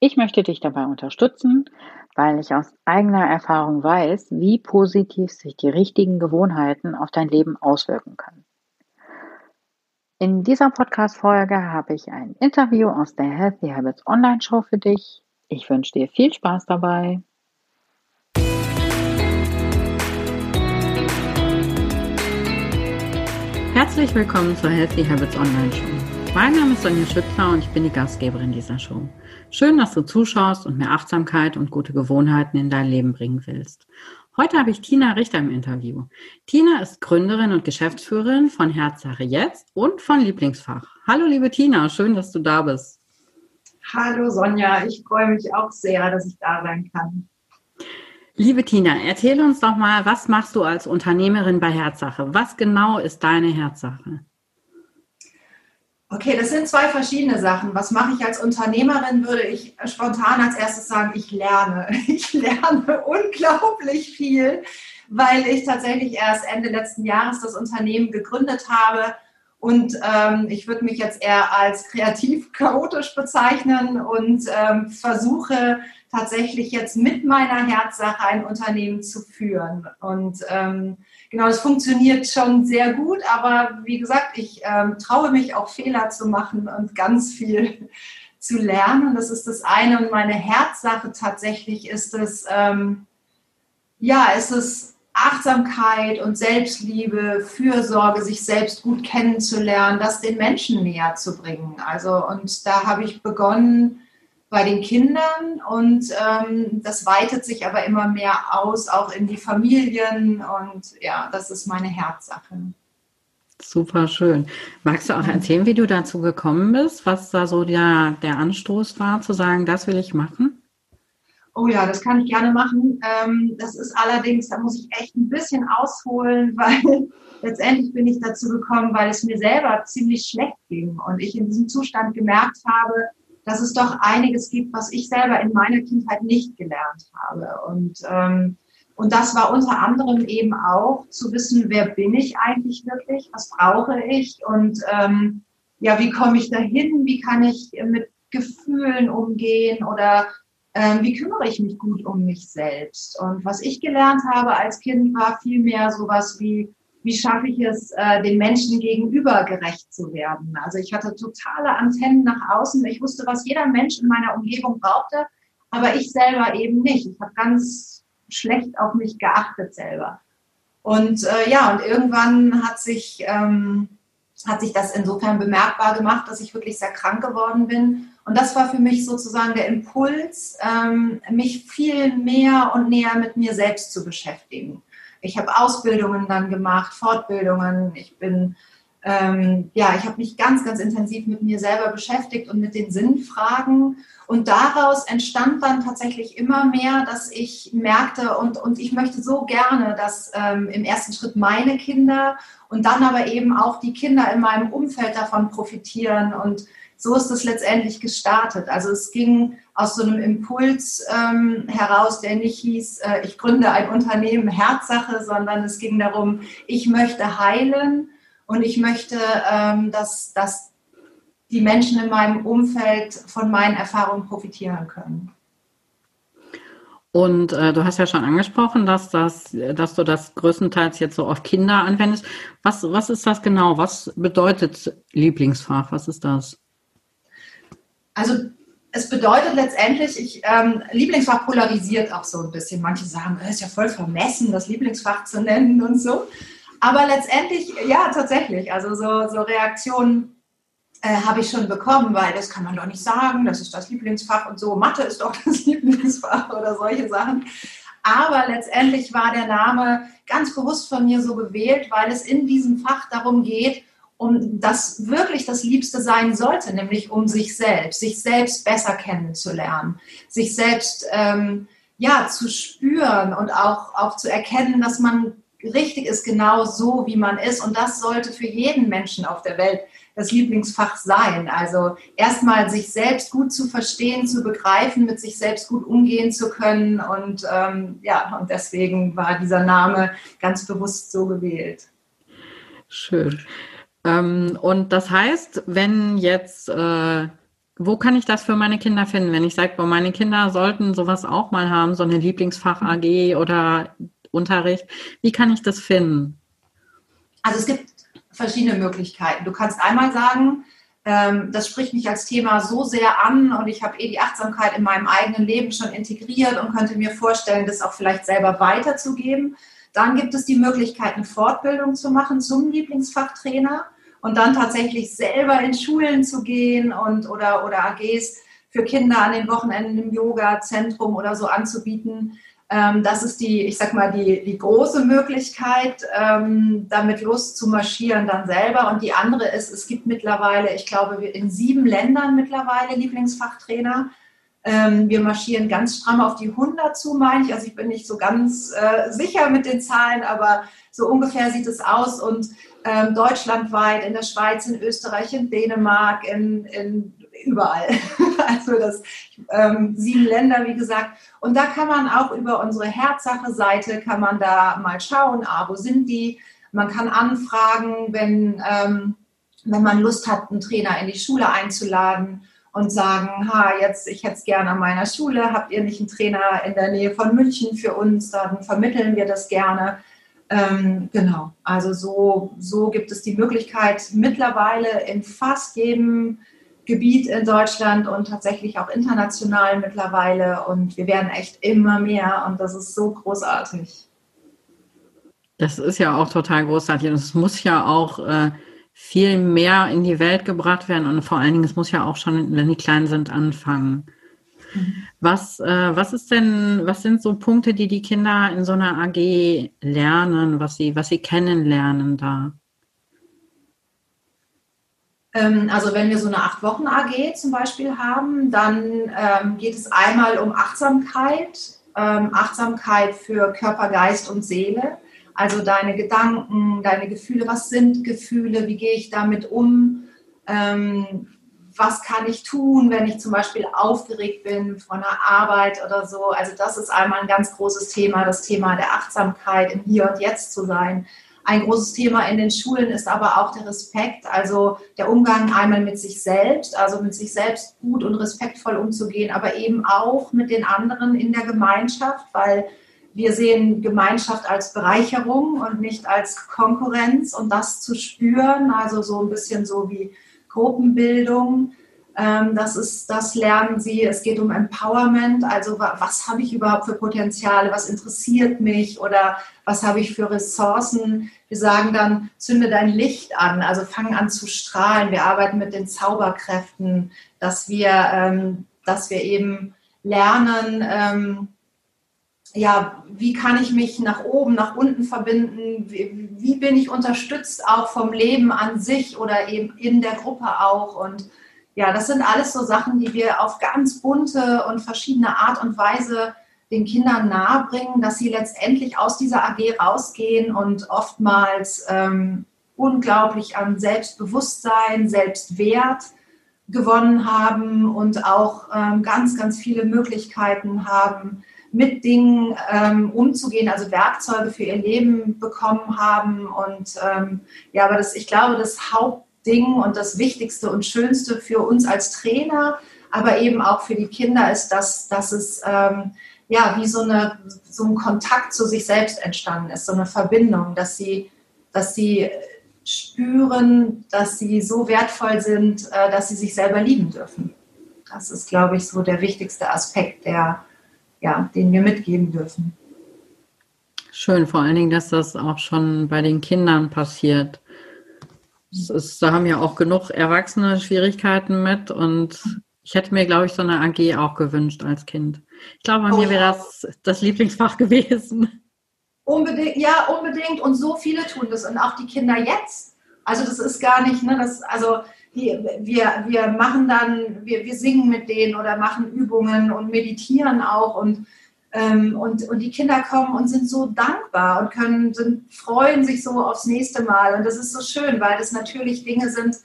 Ich möchte dich dabei unterstützen, weil ich aus eigener Erfahrung weiß, wie positiv sich die richtigen Gewohnheiten auf dein Leben auswirken können. In dieser Podcast-Folge habe ich ein Interview aus der Healthy Habits Online Show für dich. Ich wünsche dir viel Spaß dabei. Herzlich willkommen zur Healthy Habits Online Show. Mein Name ist Sonja Schützler und ich bin die Gastgeberin dieser Show. Schön, dass du zuschaust und mehr Achtsamkeit und gute Gewohnheiten in dein Leben bringen willst. Heute habe ich Tina Richter im Interview. Tina ist Gründerin und Geschäftsführerin von Herzsache Jetzt und von Lieblingsfach. Hallo liebe Tina, schön, dass du da bist. Hallo Sonja, ich freue mich auch sehr, dass ich da sein kann. Liebe Tina, erzähle uns doch mal, was machst du als Unternehmerin bei Herzsache? Was genau ist deine Herzsache? Okay, das sind zwei verschiedene Sachen. Was mache ich als Unternehmerin, würde ich spontan als erstes sagen, ich lerne. Ich lerne unglaublich viel, weil ich tatsächlich erst Ende letzten Jahres das Unternehmen gegründet habe. Und ähm, ich würde mich jetzt eher als kreativ chaotisch bezeichnen und ähm, versuche tatsächlich jetzt mit meiner Herzsache ein Unternehmen zu führen. Und ähm, genau, das funktioniert schon sehr gut, aber wie gesagt, ich ähm, traue mich auch Fehler zu machen und ganz viel zu lernen. Das ist das eine. Und meine Herzsache tatsächlich ist es, ähm, ja, ist es Achtsamkeit und Selbstliebe, Fürsorge, sich selbst gut kennenzulernen, das den Menschen näher zu bringen. Also, und da habe ich begonnen, bei den Kindern und ähm, das weitet sich aber immer mehr aus, auch in die Familien und ja, das ist meine Herzsache. Super schön. Magst du auch erzählen, wie du dazu gekommen bist, was da so der, der Anstoß war, zu sagen, das will ich machen? Oh ja, das kann ich gerne machen. Ähm, das ist allerdings, da muss ich echt ein bisschen ausholen, weil letztendlich bin ich dazu gekommen, weil es mir selber ziemlich schlecht ging und ich in diesem Zustand gemerkt habe, dass es doch einiges gibt, was ich selber in meiner Kindheit nicht gelernt habe. Und, ähm, und das war unter anderem eben auch zu wissen, wer bin ich eigentlich wirklich, was brauche ich und ähm, ja, wie komme ich dahin, wie kann ich mit Gefühlen umgehen oder ähm, wie kümmere ich mich gut um mich selbst. Und was ich gelernt habe als Kind war vielmehr sowas wie wie schaffe ich es, äh, den Menschen gegenüber gerecht zu werden. Also ich hatte totale Antennen nach außen. Ich wusste, was jeder Mensch in meiner Umgebung brauchte, aber ich selber eben nicht. Ich habe ganz schlecht auf mich geachtet selber. Und äh, ja, und irgendwann hat sich, ähm, hat sich das insofern bemerkbar gemacht, dass ich wirklich sehr krank geworden bin. Und das war für mich sozusagen der Impuls, ähm, mich viel mehr und näher mit mir selbst zu beschäftigen. Ich habe Ausbildungen dann gemacht, Fortbildungen. Ich bin, ähm, ja, ich habe mich ganz, ganz intensiv mit mir selber beschäftigt und mit den Sinnfragen. Und daraus entstand dann tatsächlich immer mehr, dass ich merkte und, und ich möchte so gerne, dass ähm, im ersten Schritt meine Kinder und dann aber eben auch die Kinder in meinem Umfeld davon profitieren und so ist es letztendlich gestartet. Also es ging aus so einem Impuls ähm, heraus, der nicht hieß, äh, ich gründe ein Unternehmen Herzsache, sondern es ging darum, ich möchte heilen und ich möchte, ähm, dass, dass die Menschen in meinem Umfeld von meinen Erfahrungen profitieren können. Und äh, du hast ja schon angesprochen, dass, das, dass du das größtenteils jetzt so auf Kinder anwendest. Was, was ist das genau? Was bedeutet Lieblingsfach? Was ist das? Also es bedeutet letztendlich, ich, ähm, Lieblingsfach polarisiert auch so ein bisschen. Manche sagen, es ist ja voll vermessen, das Lieblingsfach zu nennen und so. Aber letztendlich, ja, tatsächlich. Also so, so Reaktionen äh, habe ich schon bekommen, weil das kann man doch nicht sagen, das ist das Lieblingsfach und so. Mathe ist doch das Lieblingsfach oder solche Sachen. Aber letztendlich war der Name ganz bewusst von mir so gewählt, weil es in diesem Fach darum geht, um das wirklich das Liebste sein sollte, nämlich um sich selbst, sich selbst besser kennenzulernen, sich selbst ähm, ja, zu spüren und auch, auch zu erkennen, dass man richtig ist, genau so, wie man ist. Und das sollte für jeden Menschen auf der Welt das Lieblingsfach sein. Also erstmal sich selbst gut zu verstehen, zu begreifen, mit sich selbst gut umgehen zu können. Und ähm, ja, und deswegen war dieser Name ganz bewusst so gewählt. Schön. Ähm, und das heißt, wenn jetzt, äh, wo kann ich das für meine Kinder finden? Wenn ich sage, meine Kinder sollten sowas auch mal haben, so eine Lieblingsfach AG oder Unterricht, wie kann ich das finden? Also es gibt verschiedene Möglichkeiten. Du kannst einmal sagen, ähm, das spricht mich als Thema so sehr an und ich habe eh die Achtsamkeit in meinem eigenen Leben schon integriert und könnte mir vorstellen, das auch vielleicht selber weiterzugeben. Dann gibt es die Möglichkeit, eine Fortbildung zu machen zum Lieblingsfachtrainer und dann tatsächlich selber in Schulen zu gehen und oder, oder AGs für Kinder an den Wochenenden im Yoga-Zentrum oder so anzubieten. Ähm, das ist die, ich sag mal, die, die große Möglichkeit, ähm, damit loszumarschieren dann selber. Und die andere ist, es gibt mittlerweile, ich glaube, in sieben Ländern mittlerweile Lieblingsfachtrainer. Ähm, wir marschieren ganz stramm auf die 100 zu, meine ich. Also ich bin nicht so ganz äh, sicher mit den Zahlen, aber so ungefähr sieht es aus. Und ähm, deutschlandweit, in der Schweiz, in Österreich, in Dänemark, in, in überall. also das ähm, sieben Länder, wie gesagt. Und da kann man auch über unsere Herzsache-Seite, kann man da mal schauen, ah, wo sind die? Man kann anfragen, wenn, ähm, wenn man Lust hat, einen Trainer in die Schule einzuladen und sagen, ha, jetzt, ich hätte es gerne an meiner Schule, habt ihr nicht einen Trainer in der Nähe von München für uns, dann vermitteln wir das gerne. Ähm, genau, also so, so gibt es die Möglichkeit, mittlerweile in fast jedem Gebiet in Deutschland und tatsächlich auch international mittlerweile. Und wir werden echt immer mehr und das ist so großartig. Das ist ja auch total großartig. Und es muss ja auch äh, viel mehr in die Welt gebracht werden und vor allen Dingen, es muss ja auch schon, wenn die klein sind, anfangen. Mhm. Was, äh, was ist denn, was sind so Punkte, die die Kinder in so einer AG lernen, was sie, was sie kennenlernen da? Ähm, also wenn wir so eine acht Wochen AG zum Beispiel haben, dann ähm, geht es einmal um Achtsamkeit, ähm, Achtsamkeit für Körper, Geist und Seele. Also deine Gedanken, deine Gefühle, was sind Gefühle, wie gehe ich damit um, ähm, was kann ich tun, wenn ich zum Beispiel aufgeregt bin von der Arbeit oder so. Also das ist einmal ein ganz großes Thema, das Thema der Achtsamkeit, im Hier und Jetzt zu sein. Ein großes Thema in den Schulen ist aber auch der Respekt, also der Umgang einmal mit sich selbst, also mit sich selbst gut und respektvoll umzugehen, aber eben auch mit den anderen in der Gemeinschaft, weil wir sehen Gemeinschaft als Bereicherung und nicht als Konkurrenz und das zu spüren, also so ein bisschen so wie Gruppenbildung. Ähm, das, ist, das lernen sie. Es geht um Empowerment, also was habe ich überhaupt für Potenziale, was interessiert mich oder was habe ich für Ressourcen. Wir sagen dann, zünde dein Licht an, also fang an zu strahlen. Wir arbeiten mit den Zauberkräften, dass wir, ähm, dass wir eben lernen, ähm, ja, wie kann ich mich nach oben, nach unten verbinden? Wie, wie, bin ich unterstützt auch vom Leben an sich oder eben in der Gruppe auch? Und ja, das sind alles so Sachen, die wir auf ganz bunte und verschiedene Art und Weise den Kindern nahebringen, dass sie letztendlich aus dieser AG rausgehen und oftmals ähm, unglaublich an Selbstbewusstsein, Selbstwert gewonnen haben und auch ähm, ganz, ganz viele Möglichkeiten haben, mit Dingen ähm, umzugehen, also Werkzeuge für ihr Leben bekommen haben. Und ähm, ja, aber das, ich glaube, das Hauptding und das Wichtigste und Schönste für uns als Trainer, aber eben auch für die Kinder ist, dass, dass es ähm, ja wie so, eine, so ein Kontakt zu sich selbst entstanden ist, so eine Verbindung, dass sie, dass sie spüren, dass sie so wertvoll sind, äh, dass sie sich selber lieben dürfen. Das ist, glaube ich, so der wichtigste Aspekt, der, ja, den wir mitgeben dürfen. Schön, vor allen Dingen, dass das auch schon bei den Kindern passiert. Ist, da haben ja auch genug Erwachsene Schwierigkeiten mit und ich hätte mir, glaube ich, so eine AG auch gewünscht als Kind. Ich glaube, bei oh, mir wäre das das Lieblingsfach gewesen. Unbedingt, ja, unbedingt. Und so viele tun das und auch die Kinder jetzt. Also das ist gar nicht, ne, das, also die, wir, wir machen dann, wir, wir singen mit denen oder machen Übungen und meditieren auch und Ähm, und, und die Kinder kommen und sind so dankbar und können, sind, freuen sich so aufs nächste Mal. Und das ist so schön, weil das natürlich Dinge sind,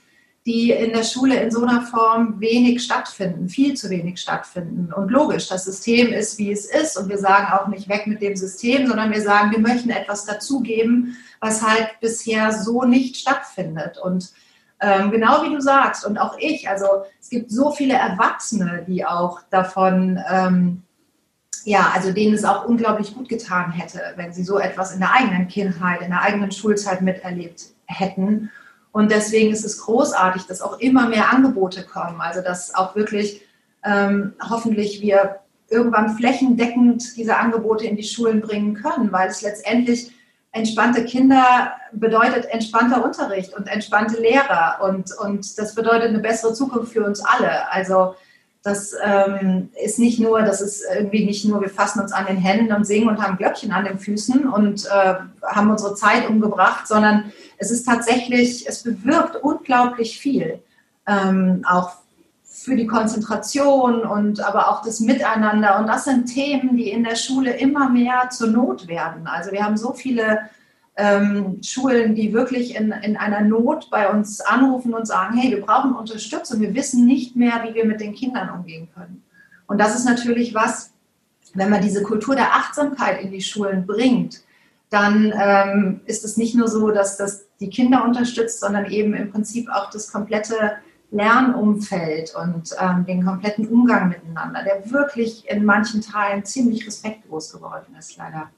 die in der Schule in so einer Form wenig stattfinden, viel zu wenig stattfinden. Und logisch, das System ist, wie es ist. Und wir sagen auch nicht weg mit dem System, sondern wir sagen, wir möchten etwas dazugeben, was halt bisher so nicht stattfindet. Und ähm, genau wie du sagst, und auch ich, also es gibt so viele Erwachsene, die auch davon, ähm, ja, also denen es auch unglaublich gut getan hätte, wenn sie so etwas in der eigenen Kindheit, in der eigenen Schulzeit miterlebt hätten. Und deswegen ist es großartig, dass auch immer mehr Angebote kommen. Also dass auch wirklich ähm, hoffentlich wir irgendwann flächendeckend diese Angebote in die Schulen bringen können, weil es letztendlich entspannte Kinder bedeutet entspannter Unterricht und entspannte Lehrer und, und das bedeutet eine bessere Zukunft für uns alle. Also das ähm, ist nicht nur, das ist irgendwie nicht nur, wir fassen uns an den Händen und singen und haben Glöckchen an den Füßen und äh, haben unsere Zeit umgebracht, sondern es ist tatsächlich, es bewirkt unglaublich viel, ähm, auch für die Konzentration und aber auch das Miteinander. Und das sind Themen, die in der Schule immer mehr zur Not werden. Also wir haben so viele ähm, Schulen, die wirklich in, in einer Not bei uns anrufen und sagen, hey, wir brauchen Unterstützung, wir wissen nicht mehr, wie wir mit den Kindern umgehen können. Und das ist natürlich was, wenn man diese Kultur der Achtsamkeit in die Schulen bringt, dann ähm, ist es nicht nur so, dass das die Kinder unterstützt, sondern eben im Prinzip auch das komplette Lernumfeld und ähm, den kompletten Umgang miteinander, der wirklich in manchen Teilen ziemlich respektlos geworden ist, leider.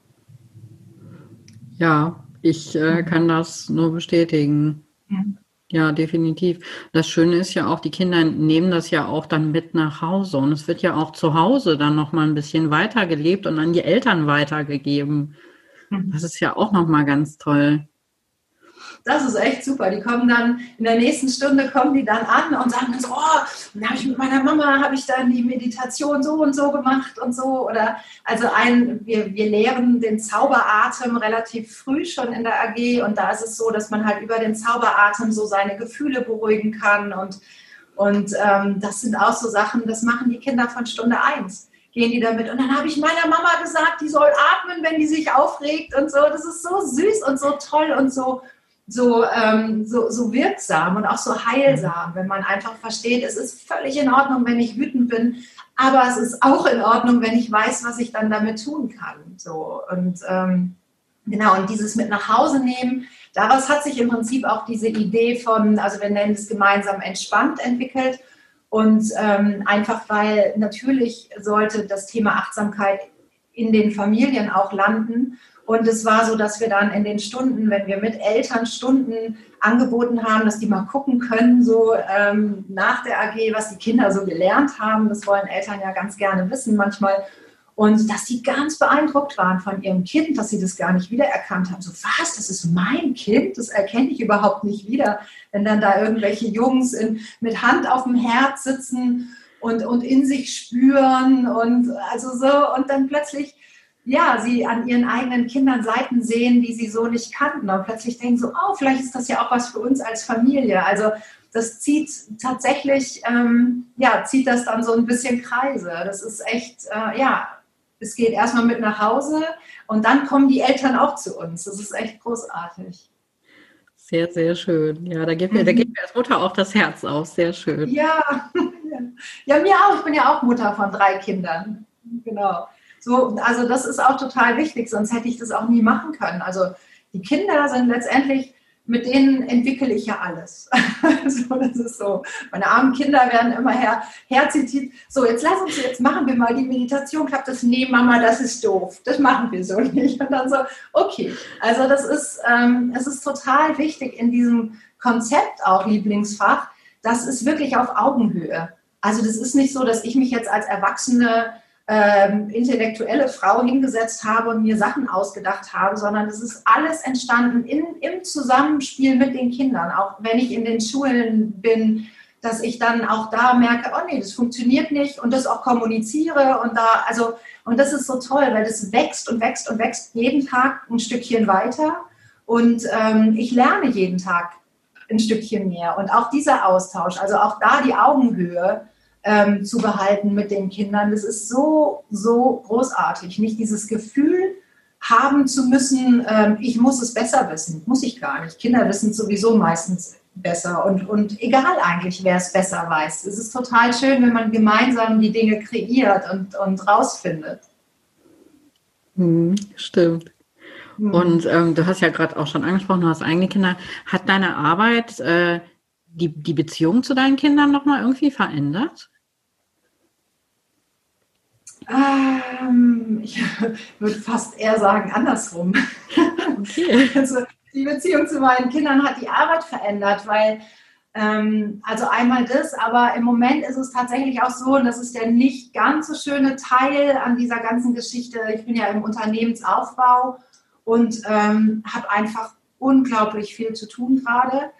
Ja, ich äh, kann das nur bestätigen. Mhm. Ja, definitiv. Das Schöne ist ja auch, die Kinder nehmen das ja auch dann mit nach Hause und es wird ja auch zu Hause dann noch mal ein bisschen weitergelebt und an die Eltern weitergegeben. Mhm. Das ist ja auch noch mal ganz toll. Das ist echt super. Die kommen dann in der nächsten Stunde kommen die dann an und sagen so, oh, dann habe ich mit meiner Mama habe ich dann die Meditation so und so gemacht und so oder also ein wir, wir lehren den Zauberatem relativ früh schon in der AG und da ist es so, dass man halt über den Zauberatem so seine Gefühle beruhigen kann und und ähm, das sind auch so Sachen, das machen die Kinder von Stunde eins gehen die damit. Und dann habe ich meiner Mama gesagt, die soll atmen, wenn die sich aufregt und so. Das ist so süß und so toll und so so, ähm, so, so wirksam und auch so heilsam, wenn man einfach versteht, es ist völlig in Ordnung, wenn ich wütend bin, aber es ist auch in Ordnung, wenn ich weiß, was ich dann damit tun kann. So, und ähm, genau, und dieses mit nach Hause nehmen, daraus hat sich im Prinzip auch diese Idee von, also wir nennen es gemeinsam entspannt entwickelt. Und ähm, einfach weil natürlich sollte das Thema Achtsamkeit in den Familien auch landen. Und es war so, dass wir dann in den Stunden, wenn wir mit Eltern Stunden angeboten haben, dass die mal gucken können, so ähm, nach der AG, was die Kinder so gelernt haben. Das wollen Eltern ja ganz gerne wissen manchmal. Und dass die ganz beeindruckt waren von ihrem Kind, dass sie das gar nicht wiedererkannt haben. So, was, das ist mein Kind? Das erkenne ich überhaupt nicht wieder. Wenn dann da irgendwelche Jungs in, mit Hand auf dem Herz sitzen und, und in sich spüren und also so und dann plötzlich ja, sie an ihren eigenen Kindern Seiten sehen, die sie so nicht kannten und plötzlich denken so, oh, vielleicht ist das ja auch was für uns als Familie. Also das zieht tatsächlich, ähm, ja, zieht das dann so ein bisschen Kreise. Das ist echt, äh, ja, es geht erstmal mit nach Hause und dann kommen die Eltern auch zu uns. Das ist echt großartig. Sehr, sehr schön. Ja, da geht mir, da geht mir als Mutter auch das Herz auf. Sehr schön. Ja, ja, mir auch. Ich bin ja auch Mutter von drei Kindern. Genau. So, also das ist auch total wichtig, sonst hätte ich das auch nie machen können. Also die Kinder sind letztendlich, mit denen entwickle ich ja alles. so, das ist so. Meine armen Kinder werden immer her, herzitiert. So, jetzt lass uns, jetzt machen wir mal die Meditation. Klappt das? Nee, Mama, das ist doof. Das machen wir so nicht. Und dann so, okay. Also das ist, ähm, es ist total wichtig in diesem Konzept auch Lieblingsfach. Das ist wirklich auf Augenhöhe. Also das ist nicht so, dass ich mich jetzt als Erwachsene ähm, intellektuelle Frau hingesetzt habe und mir Sachen ausgedacht habe, sondern es ist alles entstanden in, im Zusammenspiel mit den Kindern. Auch wenn ich in den Schulen bin, dass ich dann auch da merke, oh nee, das funktioniert nicht und das auch kommuniziere und da, also, und das ist so toll, weil das wächst und wächst und wächst jeden Tag ein Stückchen weiter und ähm, ich lerne jeden Tag ein Stückchen mehr und auch dieser Austausch, also auch da die Augenhöhe, ähm, zu behalten mit den Kindern. Das ist so, so großartig. Nicht dieses Gefühl haben zu müssen, ähm, ich muss es besser wissen. Muss ich gar nicht. Kinder wissen es sowieso meistens besser und, und egal eigentlich, wer es besser weiß. Es ist total schön, wenn man gemeinsam die Dinge kreiert und, und rausfindet. Hm, stimmt. Hm. Und ähm, du hast ja gerade auch schon angesprochen, du hast eigene Kinder. Hat deine Arbeit äh, die, die Beziehung zu deinen Kindern nochmal irgendwie verändert? Ähm, ich würde fast eher sagen andersrum. Okay. Also die Beziehung zu meinen Kindern hat die Arbeit verändert, weil ähm, also einmal das, aber im Moment ist es tatsächlich auch so, und das ist der nicht ganz so schöne Teil an dieser ganzen Geschichte. Ich bin ja im Unternehmensaufbau und ähm, habe einfach unglaublich viel zu tun gerade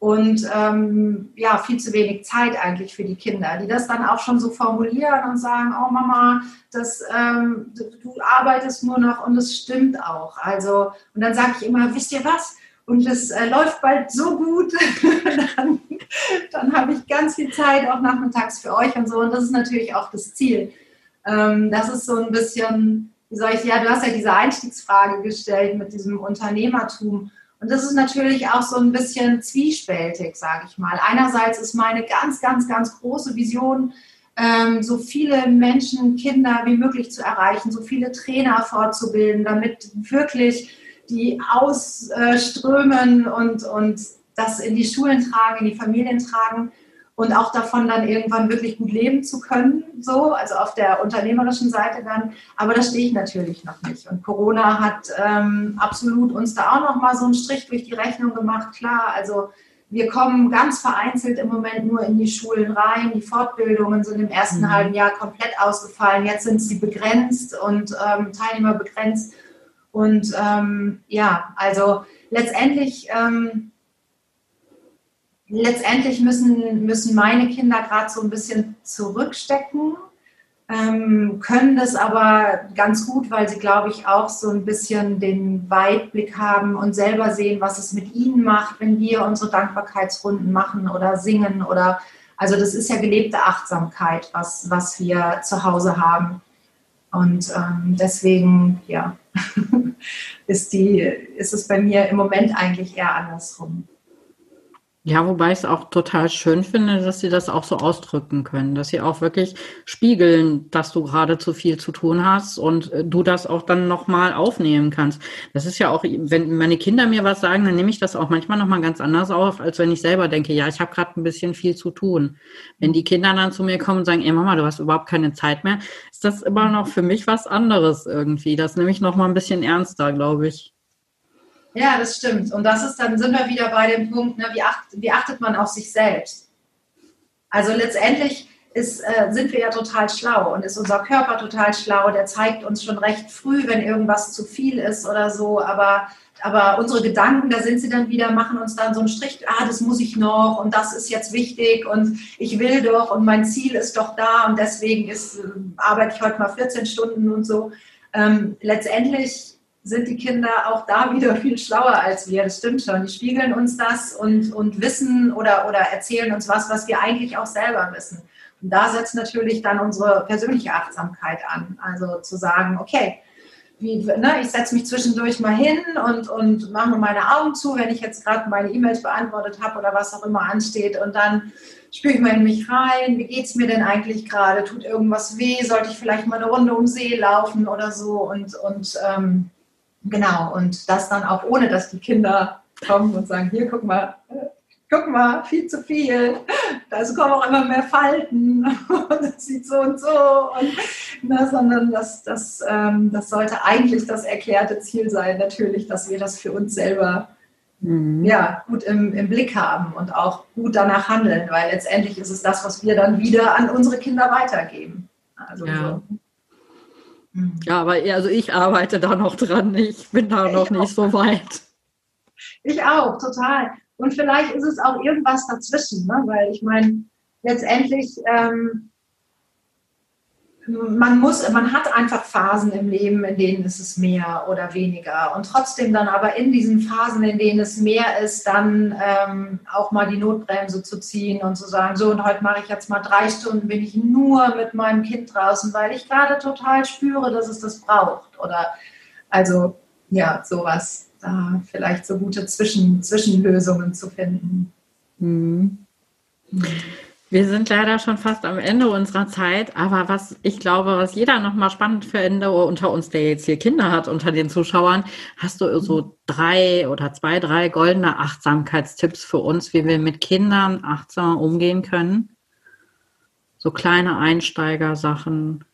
und ähm, ja, viel zu wenig Zeit eigentlich für die Kinder, die das dann auch schon so formulieren und sagen, oh Mama, das, ähm, du arbeitest nur noch und es stimmt auch. Also, und dann sage ich immer, wisst ihr was? Und es äh, läuft bald so gut, dann, dann habe ich ganz viel Zeit auch nachmittags für euch und so. Und das ist natürlich auch das Ziel. Ähm, das ist so ein bisschen, wie soll ich, ja, du hast ja diese Einstiegsfrage gestellt mit diesem Unternehmertum. Und das ist natürlich auch so ein bisschen zwiespältig, sage ich mal. Einerseits ist meine ganz, ganz, ganz große Vision, ähm, so viele Menschen, Kinder wie möglich zu erreichen, so viele Trainer fortzubilden, damit wirklich die ausströmen und, und das in die Schulen tragen, in die Familien tragen und auch davon dann irgendwann wirklich gut leben zu können, so, also auf der unternehmerischen Seite dann. Aber da stehe ich natürlich noch nicht. Und Corona hat ähm, absolut uns da auch noch mal so einen Strich durch die Rechnung gemacht. Klar, also wir kommen ganz vereinzelt im Moment nur in die Schulen rein. Die Fortbildungen sind im ersten mhm. halben Jahr komplett ausgefallen. Jetzt sind sie begrenzt und ähm, Teilnehmer begrenzt. Und ähm, ja, also letztendlich ähm, letztendlich müssen, müssen meine Kinder gerade so ein bisschen zurückstecken, ähm, können das aber ganz gut, weil sie, glaube ich, auch so ein bisschen den Weitblick haben und selber sehen, was es mit ihnen macht, wenn wir unsere Dankbarkeitsrunden machen oder singen oder also das ist ja gelebte Achtsamkeit, was, was wir zu Hause haben. Und ähm, deswegen, ja, ist, die, ist es bei mir im Moment eigentlich eher andersrum. Ja, wobei ich es auch total schön finde, dass sie das auch so ausdrücken können, dass sie auch wirklich spiegeln, dass du gerade zu viel zu tun hast und äh, du das auch dann nochmal aufnehmen kannst. Das ist ja auch, wenn meine Kinder mir was sagen, dann nehme ich das auch manchmal nochmal ganz anders auf, als wenn ich selber denke, ja, ich habe gerade ein bisschen viel zu tun. Wenn die Kinder dann zu mir kommen und sagen, ey Mama, du hast überhaupt keine Zeit mehr, ist das immer noch für mich was anderes irgendwie. Das nehme ich nochmal ein bisschen ernster, glaube ich. Ja, das stimmt. Und das ist dann, sind wir wieder bei dem Punkt, ne, wie, acht, wie achtet man auf sich selbst? Also letztendlich ist, äh, sind wir ja total schlau und ist unser Körper total schlau. Der zeigt uns schon recht früh, wenn irgendwas zu viel ist oder so. Aber, aber unsere Gedanken, da sind sie dann wieder, machen uns dann so einen Strich, ah, das muss ich noch und das ist jetzt wichtig und ich will doch und mein Ziel ist doch da und deswegen ist, äh, arbeite ich heute mal 14 Stunden und so. Ähm, letztendlich sind die Kinder auch da wieder viel schlauer als wir. Das stimmt schon. Die spiegeln uns das und, und wissen oder, oder erzählen uns was, was wir eigentlich auch selber wissen. Und da setzt natürlich dann unsere persönliche Achtsamkeit an. Also zu sagen, okay, wie, ne, ich setze mich zwischendurch mal hin und, und mache meine Augen zu, wenn ich jetzt gerade meine E-Mails beantwortet habe oder was auch immer ansteht. Und dann spüre ich mal in mich rein, wie geht es mir denn eigentlich gerade? Tut irgendwas weh? Sollte ich vielleicht mal eine Runde um See laufen oder so? Und, und ähm, Genau, und das dann auch ohne, dass die Kinder kommen und sagen, hier, guck mal, guck mal, viel zu viel. Da kommen auch immer mehr Falten und das sieht so und so. Und, na, sondern das, das, ähm, das sollte eigentlich das erklärte Ziel sein, natürlich, dass wir das für uns selber mhm. ja, gut im, im Blick haben und auch gut danach handeln, weil letztendlich ist es das, was wir dann wieder an unsere Kinder weitergeben. Also ja. so. Mhm. Ja, aber also ich arbeite da noch dran. Ich bin da ich noch nicht so weit. Ich auch, total. Und vielleicht ist es auch irgendwas dazwischen, ne? weil ich meine, letztendlich ähm, man muss, man hat einfach Phasen im Leben, in denen ist es mehr oder weniger. Und trotzdem dann aber in diesen Phasen, in denen es mehr ist, dann ähm, auch mal die Notbremse zu ziehen und zu sagen, so und heute mache ich jetzt mal drei Stunden, bin ich nur mit meinem Kind draußen, weil ich gerade total spüre, dass es das braucht. Oder also ja, sowas. Da vielleicht so gute Zwischen, Zwischenlösungen zu finden. Mhm. Mhm. Wir sind leider schon fast am Ende unserer Zeit, aber was ich glaube, was jeder nochmal spannend finde unter uns, der jetzt hier Kinder hat, unter den Zuschauern, hast du so drei oder zwei, drei goldene Achtsamkeitstipps für uns, wie wir mit Kindern achtsam umgehen können? So kleine Einsteigersachen.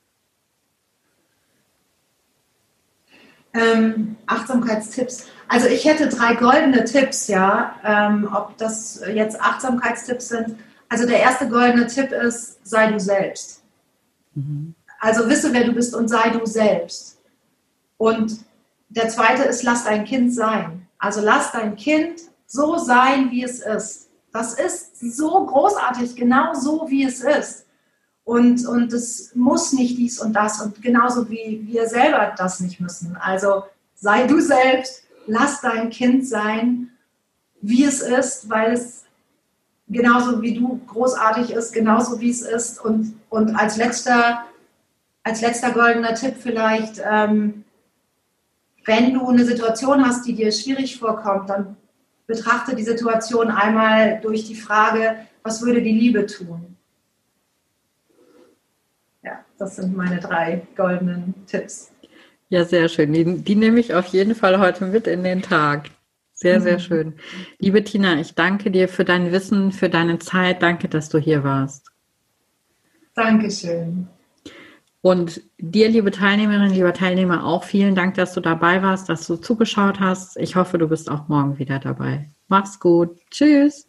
Ähm, Achtsamkeitstipps. Also ich hätte drei goldene Tipps, ja. Ähm, ob das jetzt Achtsamkeitstipps sind, also der erste goldene Tipp ist, sei du selbst. Mhm. Also wisse, wer du bist und sei du selbst. Und der zweite ist, lass dein Kind sein. Also lass dein Kind so sein, wie es ist. Das ist so großartig, genau so, wie es ist. Und, und es muss nicht dies und das und genauso wie wir selber das nicht müssen. Also sei du selbst, lass dein Kind sein, wie es ist, weil es genauso wie du großartig ist, genauso wie es ist. Und, und als, letzter, als letzter goldener Tipp vielleicht, ähm, wenn du eine Situation hast, die dir schwierig vorkommt, dann betrachte die Situation einmal durch die Frage, was würde die Liebe tun? Ja, das sind meine drei goldenen Tipps. Ja, sehr schön. Die, die nehme ich auf jeden Fall heute mit in den Tag. Sehr, sehr mhm. schön. Liebe Tina, ich danke dir für dein Wissen, für deine Zeit. Danke, dass du hier warst. Dankeschön. Und dir, liebe Teilnehmerinnen, lieber Teilnehmer, auch vielen Dank, dass du dabei warst, dass du zugeschaut hast. Ich hoffe, du bist auch morgen wieder dabei. Mach's gut. Tschüss.